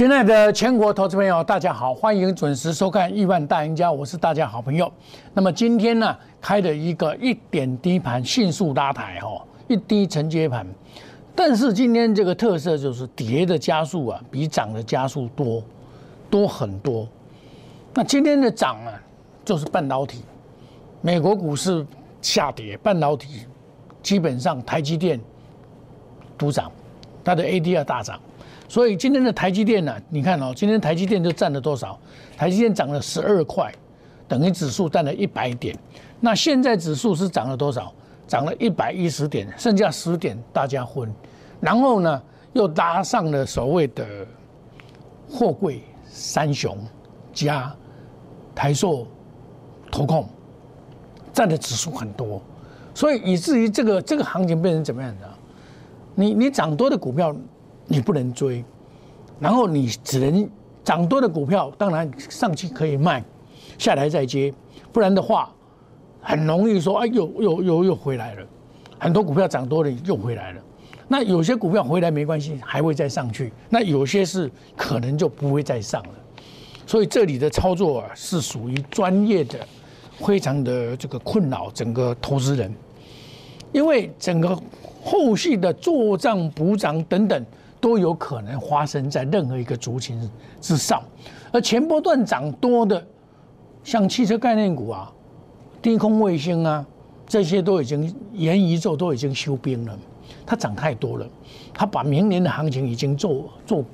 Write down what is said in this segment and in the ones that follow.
亲爱的全国投资朋友，大家好，欢迎准时收看《亿万大赢家》，我是大家好朋友。那么今天呢，开了一个一点低盘，迅速拉抬哦，一低承接盘。但是今天这个特色就是跌的加速啊，比涨的加速多多很多。那今天的涨啊，就是半导体，美国股市下跌，半导体基本上台积电独涨，它的 ADR 大涨。所以今天的台积电呢，你看哦，今天台积电就占了多少？台积电涨了十二块，等于指数占了一百点。那现在指数是涨了多少？涨了一百一十点，剩下十点大家分。然后呢，又搭上了所谓的货柜三雄加台塑、投控，占的指数很多。所以以至于这个这个行情变成怎么样的？你你涨多的股票。你不能追，然后你只能涨多的股票，当然上去可以卖，下来再接，不然的话，很容易说，哎，又又又又回来了，很多股票涨多了又回来了，那有些股票回来没关系，还会再上去，那有些是可能就不会再上了，所以这里的操作啊是属于专业的，非常的这个困扰整个投资人，因为整个后续的做账补涨等等。都有可能发生在任何一个族群之上，而前波段涨多的，像汽车概念股啊、低空卫星啊，这些都已经元宇宙都已经休兵了，它涨太多了，它把明年的行情已经做做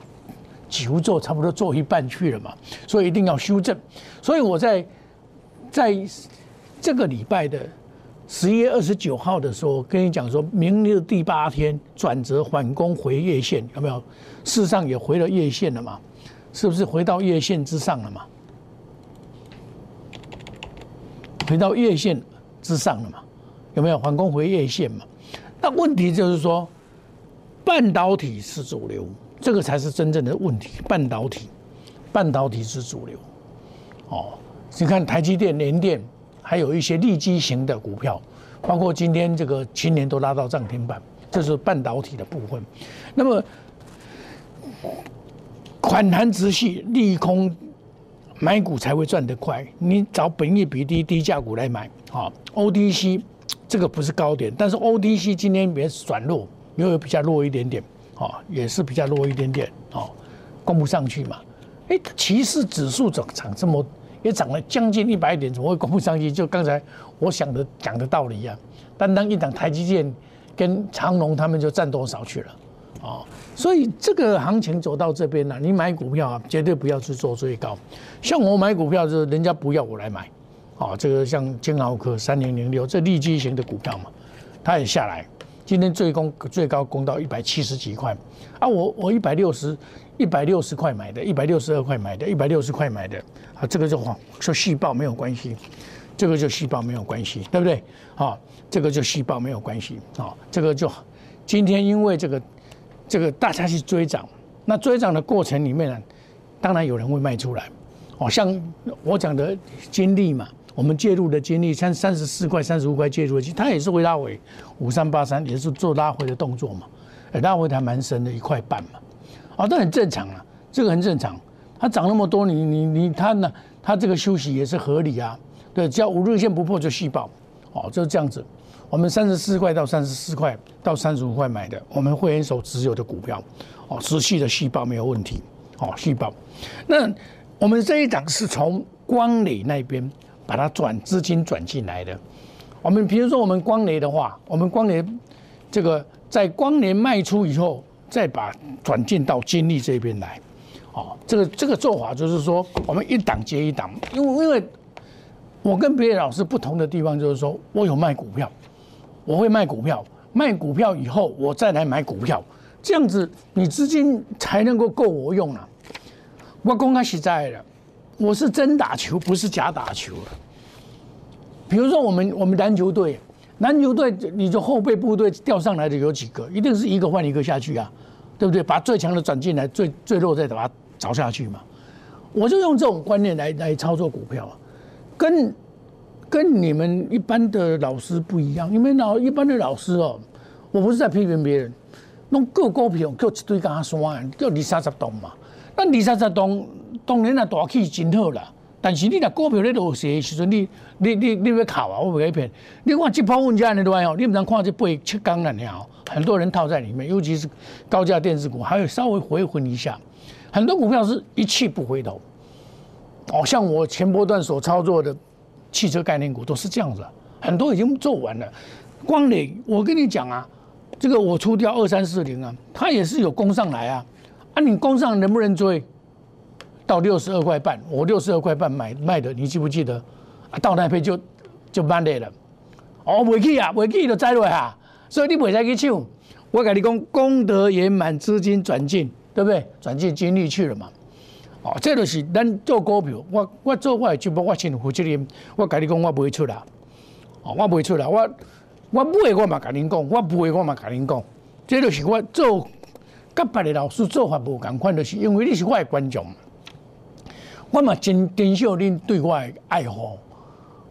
几乎做差不多做一半去了嘛，所以一定要修正。所以我在在这个礼拜的。十一月二十九号的时候，跟你讲说，明日第八天转折反攻回月线，有没有？事实上也回了月线了嘛？是不是回到月线之上了嘛？回到月线之上了嘛？有没有反攻回月线嘛？那问题就是说，半导体是主流，这个才是真正的问题。半导体，半导体是主流。哦，你看台积电、联电。还有一些利基型的股票，包括今天这个青年都拉到涨停板，这是半导体的部分。那么反弹直系利空买股才会赚得快。你找本益比低低价股来买啊 ODC 这个不是高点，但是 ODC 今天也转弱，又有比较弱一点点啊，也是比较弱一点点啊，攻不上去嘛。哎，其实指数涨涨这么。也涨了将近一百点，怎么会攻不上去？就刚才我想的讲的道理一样，单单一档台积电跟长隆他们就占多少去了哦？所以这个行情走到这边了，你买股票啊，绝对不要去做最高。像我买股票，就是人家不要我来买哦。这个像金豪科三零零六，这利基型的股票嘛，它也下来，今天最高最高攻到一百七十几块啊。我我一百六十。一百六十块买的，一百六十二块买的，一百六十块买的，啊，这个就说细胞没有关系，这个就细胞没有关系，对不对？啊，这个就细胞没有关系，啊，这个就今天因为这个这个大家去追涨，那追涨的过程里面呢，当然有人会卖出来，哦，像我讲的经历嘛，我们介入的经历三三十四块、三十五块介入的，它也是会拉回五三八三，也是做拉回的动作嘛，拉回还蛮深的一块半嘛。啊，这很正常啊，这个很正常。它涨那么多，你你你，它呢，它这个休息也是合理啊。对，只要五日线不破就细爆，哦，就是这样子。我们三十四块到三十四块到三十五块买的，我们会员手持有的股票，哦，持续的细爆没有问题，哦，细爆。那我们这一档是从光磊那边把它转资金转进来的。我们比如说我们光磊的话，我们光磊这个在光联卖出以后。再把转进到金利这边来，哦，这个这个做法就是说，我们一档接一档，因为因为我跟别的老师不同的地方就是说，我有卖股票，我会卖股票，卖股票以后我再来买股票，这样子你资金才能够够我用啊。我公开实在的，我是真打球，不是假打球比如说我们我们篮球队。篮球队，你就后备部队调上来的有几个？一定是一个换一个下去啊，对不对？把最强的转进来，最最弱再把它找下去嘛。我就用这种观念来来操作股票，跟跟你们一般的老师不一样。你们老一般的老师哦，我不是在批评别人，弄各股票，叫一堆跟他说，就二三十栋嘛。那二三十栋当然啊大气真好啦。但是你若股票咧落势的时阵，你你你你要靠啊！我袂骗你。看这泡温家的对哦，你唔通看这八七缸了了，很多人套在里面，尤其是高价电子股，还有稍微回魂一下。很多股票是一去不回头。哦，像我前波段所操作的汽车概念股都是这样子，很多已经做完了。光磊，我跟你讲啊，这个我出掉二三四零啊，它也是有攻上来啊。啊，你攻上能不能追？到六十二块半，我六十二块半买卖的，你记不记得？啊，到那边就就慢点了。哦，未去啊，未去就栽落啊。所以你未使去抢。我跟你讲，功德圆满，资金转进，对不对？转进精力去了嘛。哦，这就是咱做股票，我我做我的节目，我先负责任。我跟你讲，我不会出啦。哦，我不会出啦。我我买我嘛跟您讲，我不会我嘛跟您讲。这就是我做跟别的老师做法无共款，就是因为你是我的观众。我嘛真珍惜恁对我的爱护，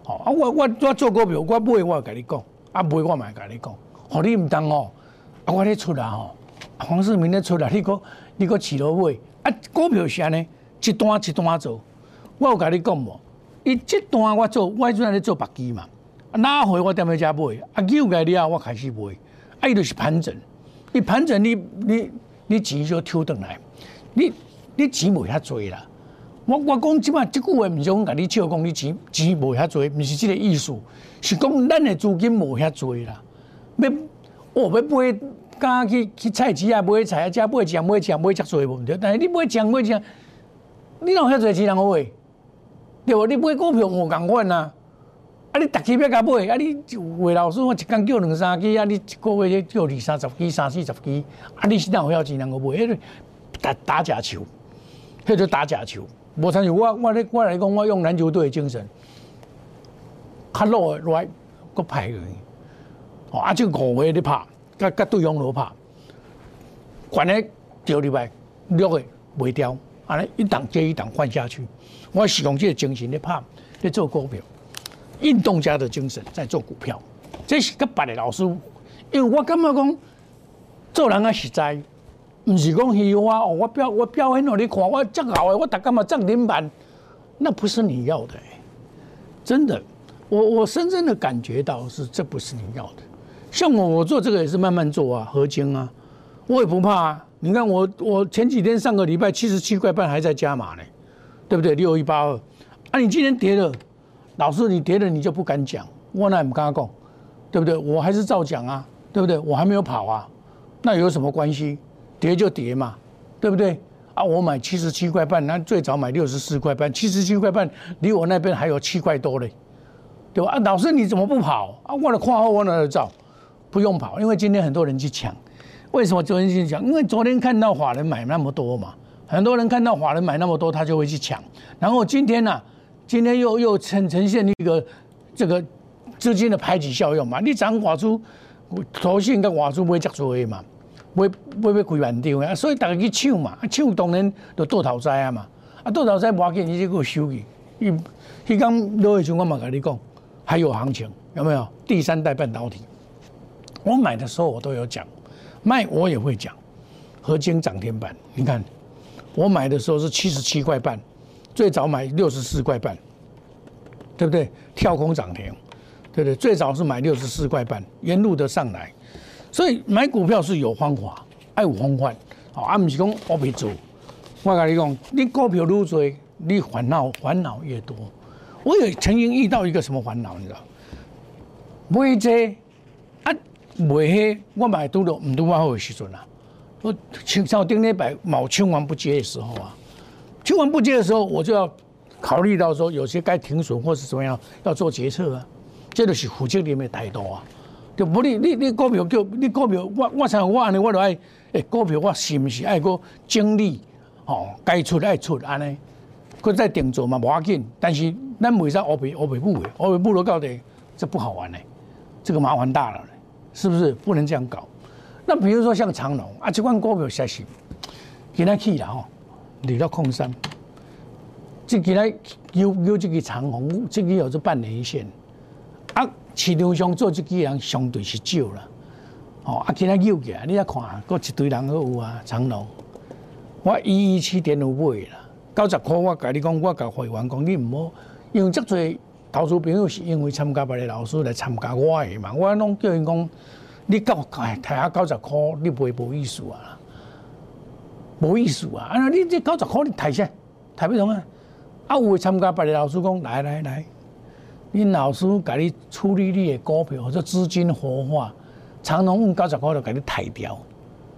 吼啊！我我我做股票，我买我甲你讲，啊买我嘛甲你讲，互你毋当哦，啊我咧出来吼，黄世明咧出来，你讲你讲起落买，啊股票是安尼，一段一段做，我有甲你讲无？伊这段我做，我阵咧做白机嘛，啊哪回我踮咧遮买，啊有个了我开始买，啊伊就是盘整，伊盘整你你你钱就抽转来，你你钱无遐多啦。我我讲即摆即句话，毋是讲甲你笑讲你钱钱无遐多，毋是即个意思，是讲咱的资金无遐多啦。要哦要买，敢去去菜市啊买菜啊，遮买酱买酱买遮多无毋对。但是你买酱买酱，你哪有遐多钱人买？对无？你买股票无共款啊？啊，你逐期要甲买，啊，你魏老师我一工叫两三支，啊，你一个月叫二三十支、三四十支，啊，你是哪有遐钱人买？迄个打打假球，迄个打假球。无参像我，我咧我来讲，我用篮球队的精神，较落来个派去，哦，啊，就五个咧拍，甲甲对方落拍，管咧钓入来，六个袂掉，安尼一档接一档换下去。我是用这个精神咧拍，咧做股票，运动家的精神在做股票，这是个别的老师，因为我感觉讲做人啊实在。不是讲虚华哦，我表我表现给你看，我这好的，我大干嘛涨停板？那不是你要的，真的，我我深深的感觉到是这不是你要的。像我我做这个也是慢慢做啊，合金啊，我也不怕啊。你看我我前几天上个礼拜七十七块半还在加码呢，对不对？六一八二，啊，你今天跌了，老师你跌了你就不敢讲，我那也不跟他讲，对不对？我还是照讲啊，对不对？我还没有跑啊，那有什么关系？跌就跌嘛，对不对？啊，我买七十七块半，那最早买六十四块半，七十七块半离我那边还有七块多嘞，对吧？啊，老师你怎么不跑？啊，我的跨后我哪照？不用跑，因为今天很多人去抢。为什么昨天去抢？因为昨天看到法人买那么多嘛，很多人看到法人买那么多，他就会去抢。然后今天呢，今天又又呈呈现一个这个资金的排挤效用嘛，你涨寡出头信跟寡出不会接做的嘛。买买要开万张啊，所以大家去抢嘛，抢当然就倒头栽啊嘛，啊倒头栽无要紧，你就给我收去。伊迄刚落去时，我嘛 跟你讲，还有行情，有没有？第三代半导体，我买的时候我都有讲，卖我也会讲。合金涨停板，你看我买的时候是七十七块半，最早买六十四块半，对不对？跳空涨停，对不对？最早是买六十四块半，沿路的上来。所以买股票是有方法，爱有方法，哦，啊，不是讲我别做。我跟你讲，你股票越多，你烦恼烦恼越多。我也曾经遇到一个什么烦恼，你知道？买这啊，买黑，我买多了，唔多我好的时阵啊。我像像顶礼拜冇千万不接的时候啊，千万不接的时候，我就要考虑到说，有些该停损或是怎么样，要做决策啊。这就是负责里面太多啊。就不你你你股票叫你股票，我我像我安尼，我就爱诶股票，我是毋是爱个精力吼，该出爱出安尼，佮再定做嘛无要紧。但是咱袂使乌白乌白补诶，乌白补了到底这不好玩嘞，这个麻烦大了，是不是？不能这样搞。那比如说像长隆啊，这款股票实是今仔去了吼，离到空山，即今仔有有这个长虹，这个有做半年一线啊。市场上做这个人相对是少啦，哦，啊，今仔又起来，你来看，搁一堆人都有啊，长隆，我一一七点五买啦，九十块我甲你讲，我甲会员讲，你毋好，因为遮侪投资朋友是因为参加别个老师来参加我的嘛，我拢叫因讲，你到哎，睇下九十块，你买无意思啊，无意思啊，啊，你这九十块你睇啥？睇不懂啊？啊，有参加别个老师讲，来来来，恁老师甲你处理你的股票或者资金活化，长隆用九十块就甲你抬掉，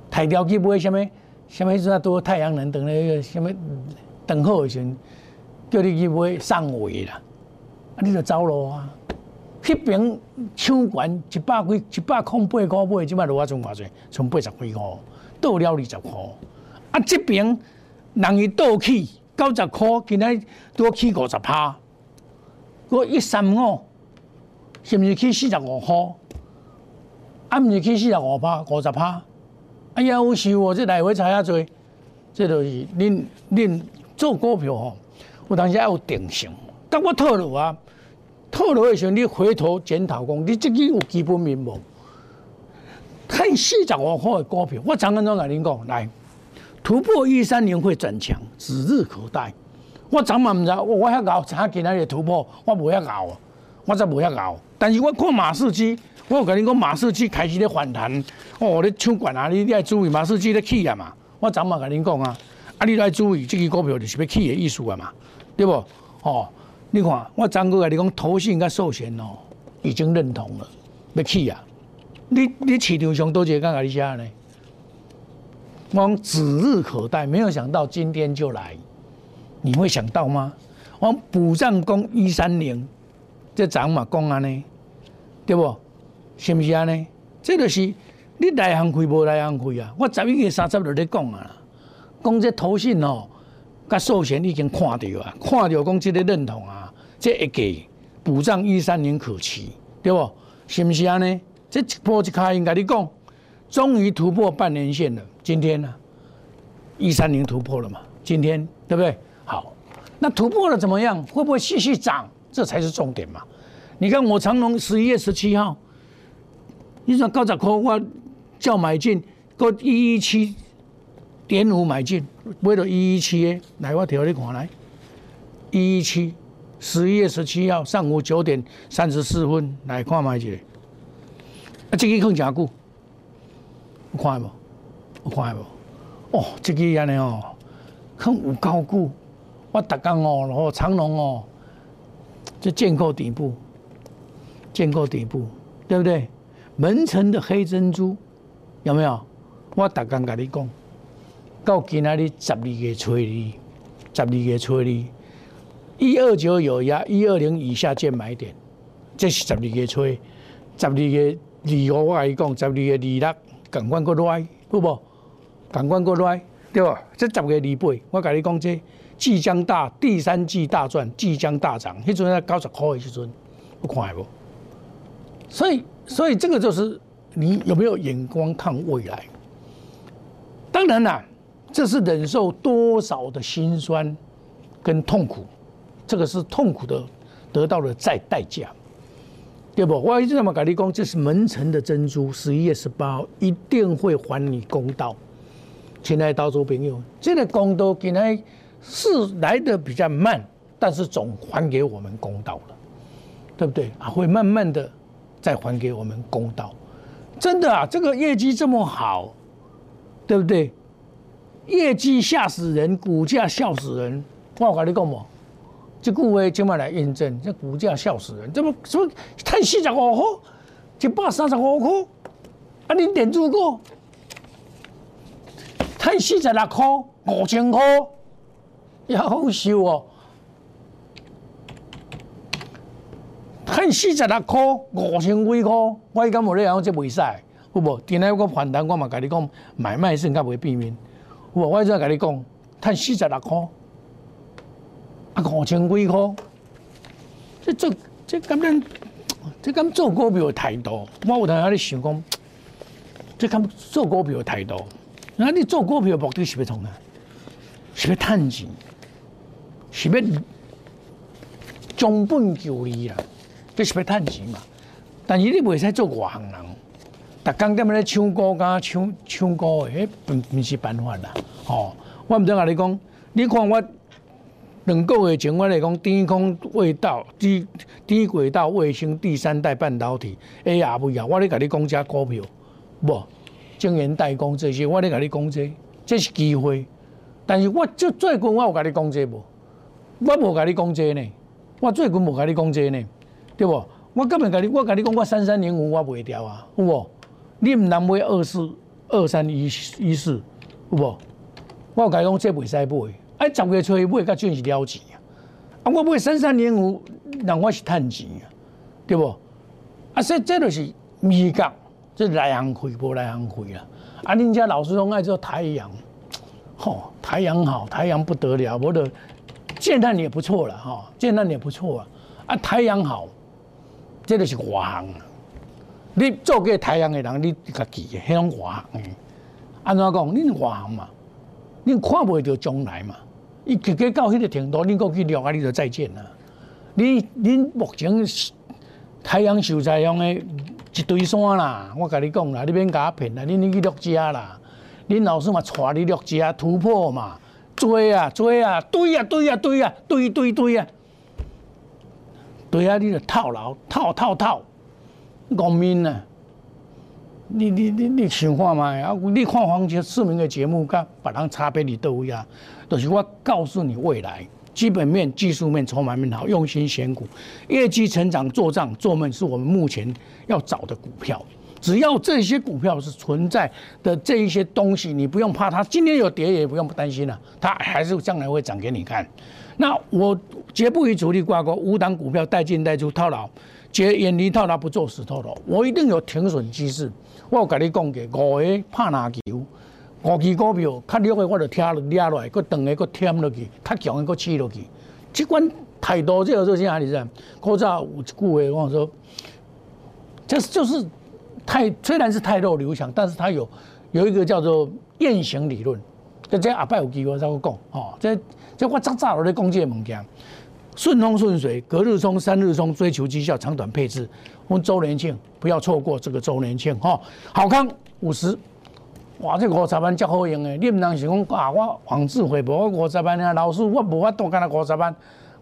抬掉去买啥物？什么时阵多太阳能等那个什么等候的时阵，叫你去买上尾啦，啊，你就走咯啊！迄边抢悬一百几、一百空八块买，即摆落啊剩偌济，剩八十几块倒了二十块。啊，这边人伊倒去九十块，今仔多起五十趴，我一三五，是毋是去四十五块？啊，毋是去四十五趴，五十趴。哎呀，有时我这来回差遐多，这就是恁恁做股票吼，有当时要有定性。甲我套路啊，套牢的时候，你回头检讨讲，你自己有基本面无？看四十五块的股票，我常常甲恁讲，来突破一三年会转强，指日可待。我昨晚毋知，我我遐搞，查今仔日突破，我无遐搞，我则无遐搞。但是我看马士基。我有跟你讲，马士基开始咧反弹，哦，咧抢管啊！你你爱注意马士基咧起啊嘛！我昨晚跟你讲啊，啊，你来注意，这个股票就是要起的意思啊嘛，对不？哦，你看，我昨哥跟你讲，投信跟寿险哦，已经认同了，要起啊！你你市场上多一个敢甲你写呢？我讲指日可待，没有想到今天就来，你会想到吗？我补涨工一三零，这涨嘛讲安尼，对不？是毋是安尼？这就是你内行开无内行开啊！我十一月三十日咧讲啊，讲这投信哦，甲寿险已经看到啊，看到讲这个认同啊，这一给补涨一三年可期，对不？是毋是安尼？这一波一开，应该你讲，终于突破半年线了。今天呢，一三年突破了嘛？今天对不对？好，那突破了怎么样？会不会继续涨？这才是重点嘛！你看我长隆十一月十七号。你说高十块，我叫买进，搁一一七点五买进，买到一一七的，来我调你看来，一一七，十一月十七号上午九点三十四分来看买一个，啊，这个更加久，有看无？有看无？哦，这个安尼哦，很有高久，我逐工哦，然后长隆哦，就建构底部，建构底部，对不对？门城的黑珍珠有没有？我逐刚跟你讲，到今仔日十二月初二，十二月初二，一二九有压，一二零以下见买点。这是十二月初，十二月二号我跟你讲，十二月二六赶快过来，好不？赶快过来，对吧？这十月二八，我跟你讲，这即将大第三季大赚，即将大涨。迄阵在九十块的时阵，有看无？所以。所以这个就是你有没有眼光看未来？当然啦，这是忍受多少的辛酸跟痛苦，这个是痛苦的得到了再代价，对不？我一直这么跟你讲，这是门城的珍珠，十一月十八号一定会还你公道，亲爱的岛主朋友，这个公道今天是来的比较慢，但是总还给我们公道了，对不对？啊，会慢慢的。再还给我们公道，真的啊！这个业绩这么好，对不对？业绩吓死人，股价笑死人。我跟你讲嘛，这句话今晚来验证，这股价笑死人，怎么什么太四十五块，一百三十五块，啊，你点住过？太四十六块，五千块，也好笑哦。看四十六块，五千几块，我伊敢无咧讲这袂使，有无？今日我反弹，我嘛甲你讲，买卖性较袂避免，有无？我再甲你讲，看四十六块，啊五千几块，这做这敢咱这敢做股票的态度？我有当下咧想讲，这敢做股票的态度？那你做股票目的是要从哪？是要趁钱，是要中本求利啊？这是要趁钱嘛？但是你袂使做外行人，逐工踮咧唱歌甲抢抢股的，迄毋毋是办法啦。吼，我毋知甲你讲，你看我两个月前我来讲，低空卫道、低低轨道卫星第三代半导体 ARV 啊，我咧甲你讲只股票，无晶圆代工这些，我咧甲你讲这，这是机会。但是我最最近我有甲你讲这无？我无甲你讲这呢，我最近无甲你讲这呢，对无？我根本甲你，我甲你讲，我三三零五我卖掉啊，有无？你毋通买二四二三一一四，有无？我有甲你讲，这袂使买，哎，十月初买甲准是了钱啊！啊，我买三三零五，人我是趁钱啊，对无？啊，这这就是美国，这来行亏无来行亏啊！啊，恁家老师拢爱做太阳，吼，太阳好，太阳不得了，我的建碳也不错了哈，建碳也不错啊，啊，太阳好。这就是外行，你做过太阳的人，你家己的，迄种外行。安怎讲？恁外行嘛，恁看袂到将来嘛。伊直接到迄个程度，恁过去了啊，你就再见啦。你恁目前太阳受采用的一堆山啦，我甲你讲啦，你免甲我骗啦，恁去落家啦。恁老师嘛带你落家突破嘛，追啊追啊，堆啊堆啊堆啊堆堆堆啊。对啊，你就套牢套套套，农民啊！你你你你想看嘛？啊，你看黄杰市民的节目，甲别人差别伫倒位啊？就是我告诉你，未来基本面、技术面、筹码面好，用心选股，业绩成长做账做梦，是我们目前要找的股票。只要这些股票是存在的这一些东西，你不用怕它今天有跌，也不用担心了，它还是将来会涨给你看。那我绝不与主力挂钩，无档股票带进带出套牢，绝远离套牢不做死套牢。我一定有停损机制。我有跟你讲过，五个拍篮球，五支股票较弱的我就跳抓落来，搁长的搁添落去，较强的搁起落去。这款态度这个做啥？你知？古早有一句话我说，这就是太虽然是太弱流强，但是它有有一个叫做雁行理论。这这阿伯有机会再讲，哦，这。这我早早落咧讲这个物件，顺风顺水，隔日冲，三日冲，追求绩效，长短配置。我们周年庆不要错过这个周年庆哈！好康五十，哇，这五十万真好用的。你唔能是讲啊，我黄志辉无我五十万啊，老师我无法多干那五十万，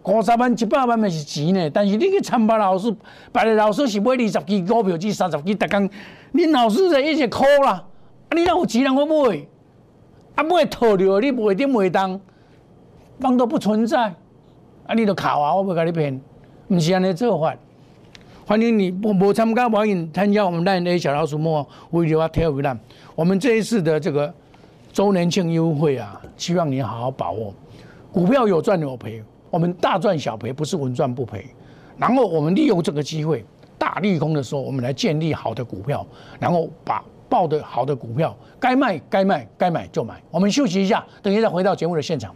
五十万一百万咪是钱呢。但是你去参巴老师，别的老师是买二十支股票至三十支，逐工，你老师就一直哭啦。啊，你哪有钱人去买？啊，买套了，你卖点卖当。帮都不存在，啊！你都考啊，我不跟你骗，不是安尼做法。欢迎你不不参加，欢迎参加我们烂 A 小老鼠莫微流啊 Telegram。我们这一次的这个周年庆优惠啊，希望你好好把握。股票有赚有赔，我们大赚小赔，不是稳赚不赔。然后我们利用这个机会，大利空的时候，我们来建立好的股票，然后把报的好的股票该卖该卖该买就买。我们休息一下，等一下回到节目的现场。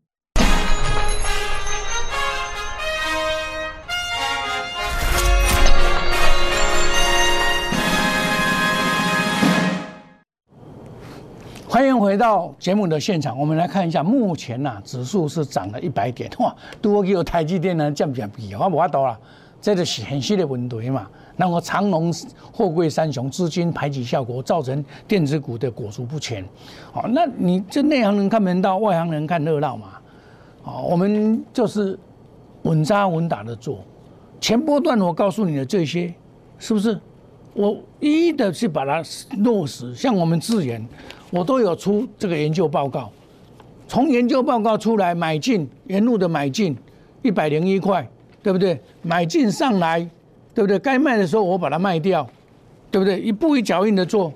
欢迎回到节目的现场，我们来看一下，目前呐，指数是涨了一百点，哇，多给台积电呢降不降比？我无法多了，这个是很细的问题嘛。那么长隆、货柜三雄资金排挤效果，造成电子股的裹足不前。好，那你这内行人看门道，外行人看热闹嘛。好，我们就是稳扎稳打的做。前波段我告诉你的这些，是不是我一一的去把它落实。像我们自研，我都有出这个研究报告，从研究报告出来买进沿路的买进一百零一块，对不对？买进上来，对不对？该卖的时候我把它卖掉，对不对？一步一脚印的做，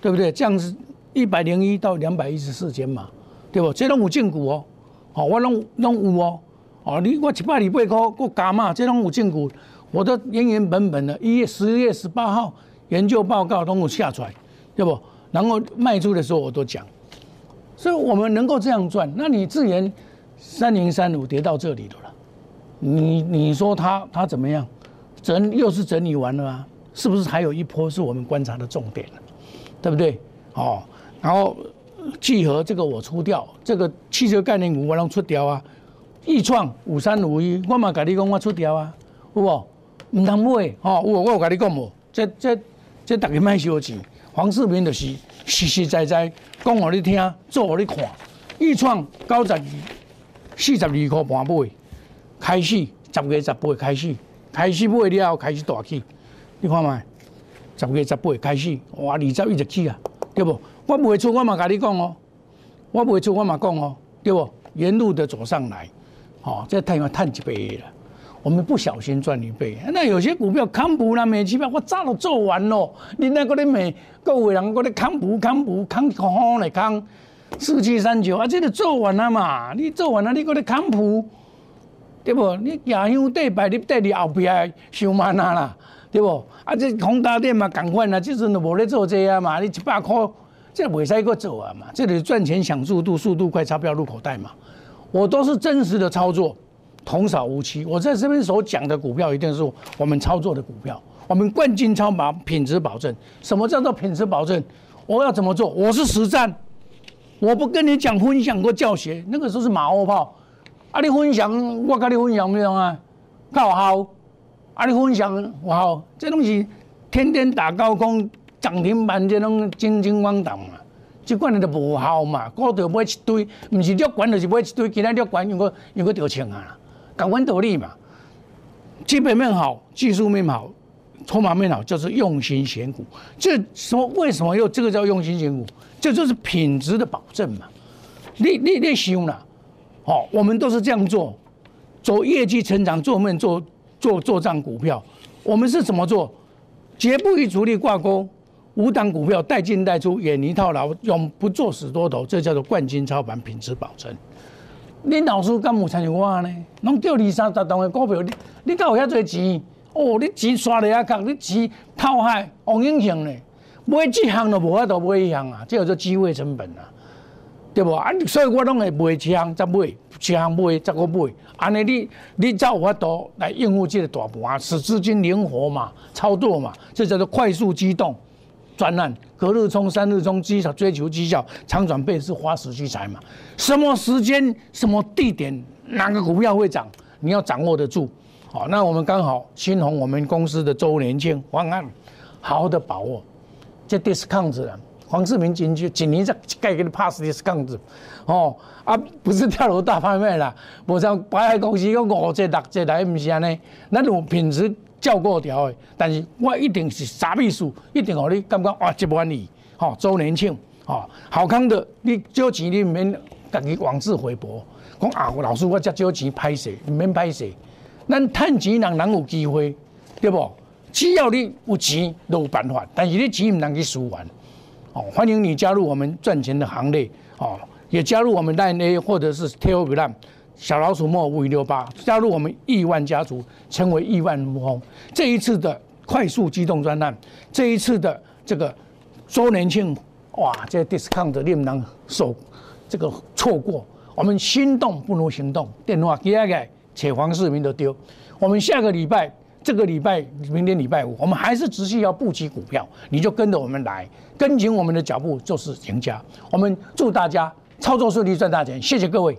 对不对？这样子一百零一到两百一十四间嘛，对不？这拢有证据哦，好，我拢拢有哦，哦，你我七百二百块我加嘛，这拢有证据。我都原原本本的，一月十月十八号研究报告都我下出来，对不？然后卖出的时候我都讲，所以我们能够这样赚。那你自然三零三五跌到这里了，你你说它它怎么样？整又是整理完了吗？是不是还有一波是我们观察的重点对不对？哦，然后聚合这个我出掉，这个汽车概念股我能出掉啊？易创五三五一，我嘛跟你讲我出掉啊，有无？唔通买，哦！我我有甲你讲无，这这这大家卖小钱。黄世明就是实实在在讲互你听，做互你看。豫创九十二、四十二块半买，开始十月十八开始，开始买了后开始大起。你看卖，十月十八开始，哇，二十一直起啊，对不？我卖出我嘛甲你讲哦，我卖出我嘛讲哦，对不？沿路的走上来，哦，这太阳探一倍了。我们不小心赚一倍，那有些股票康普啦、美期票，我早都做完了。你那个咧美，各位人嗰啲康普、康普、康康嚟康，四七三九啊，这个做完了嘛？你做完了，你嗰啲康普，对不？你亚香对白，你带你后边上万啊啦，对不？啊，这宏达电嘛，赶快啦，就是无咧做这啊嘛，你一百块，这未使个做啊嘛，这里赚钱想速度，速度快，钞票入口袋嘛，我都是真实的操作。童叟无欺，我在这边所讲的股票一定是我们操作的股票，我们冠军超马品质保证。什么叫做品质保证？我要怎么做？我是实战，我不跟你讲分享或教学，那个时候是马后炮。啊，你分享，我跟你分享没有啊？靠好，啊，你分享我好，这东西天天打高空涨停板，这种金金光党嘛。即款的都无效嘛，股票买一堆，唔是六管就是买一堆，其他六管用个用个掉钱啊。港湾得利嘛，基本面好，技术面好，筹码面好，就是用心选股。这什么？为什么又这个叫用心选股？这就是品质的保证嘛。你你你想啦，好，我们都是这样做，走业绩成长，做面做做做账股票。我们是怎么做？绝不与主力挂钩，五档股票带进带出，远离套牢，永不做死多头。这叫做冠军操盘，品质保证。恁老师敢有参与我呢？拢叫二三十档的股票，你你敢有遐多钱？哦，你钱刷了遐高，你钱套海王英雄呢？买一项都无法度买一项啊，这叫做机会成本啊，对不？啊，所以我拢会买一项再买，一项买再个买，安尼你你才有法度来应付这个大盘，使资金灵活嘛，操作嘛，这叫做快速机动。专案隔日冲、三日冲，绩效追求绩效，长转倍是花时去财嘛？什么时间、什么地点、哪个股票会涨，你要掌握得住。好，那我们刚好新红我们公司的周年庆方案，好好的把握。这 discount 了，黄世明进去，今年再盖给你 pass discount，哦啊，不是跳楼大拍卖啦，无像百海公司讲五折、六折来，唔是安尼，那种品质。照过条的，但是我一定是啥秘书，一定让你感觉哇，这满意，吼周年庆，吼好康的，你少钱你唔免家己妄自菲薄，讲啊老师我这少钱拍摄，唔免拍摄，咱趁钱人人有机会，对不？只要你有钱都有办法，但是你钱唔能去输完，哦，欢迎你加入我们赚钱的行列，哦，也加入我们 Line A 或者是 Telegram。小老鼠莫五六八加入我们亿万家族，成为亿万富翁。这一次的快速机动专案，这一次的这个周年庆，哇，这 discount 你不能受这个错过。我们心动不如行动，电话接下来且黄世明都丢。我们下个礼拜，这个礼拜，明天礼拜五，我们还是持续要布局股票，你就跟着我们来，跟紧我们的脚步就是赢家。我们祝大家操作顺利，赚大钱。谢谢各位。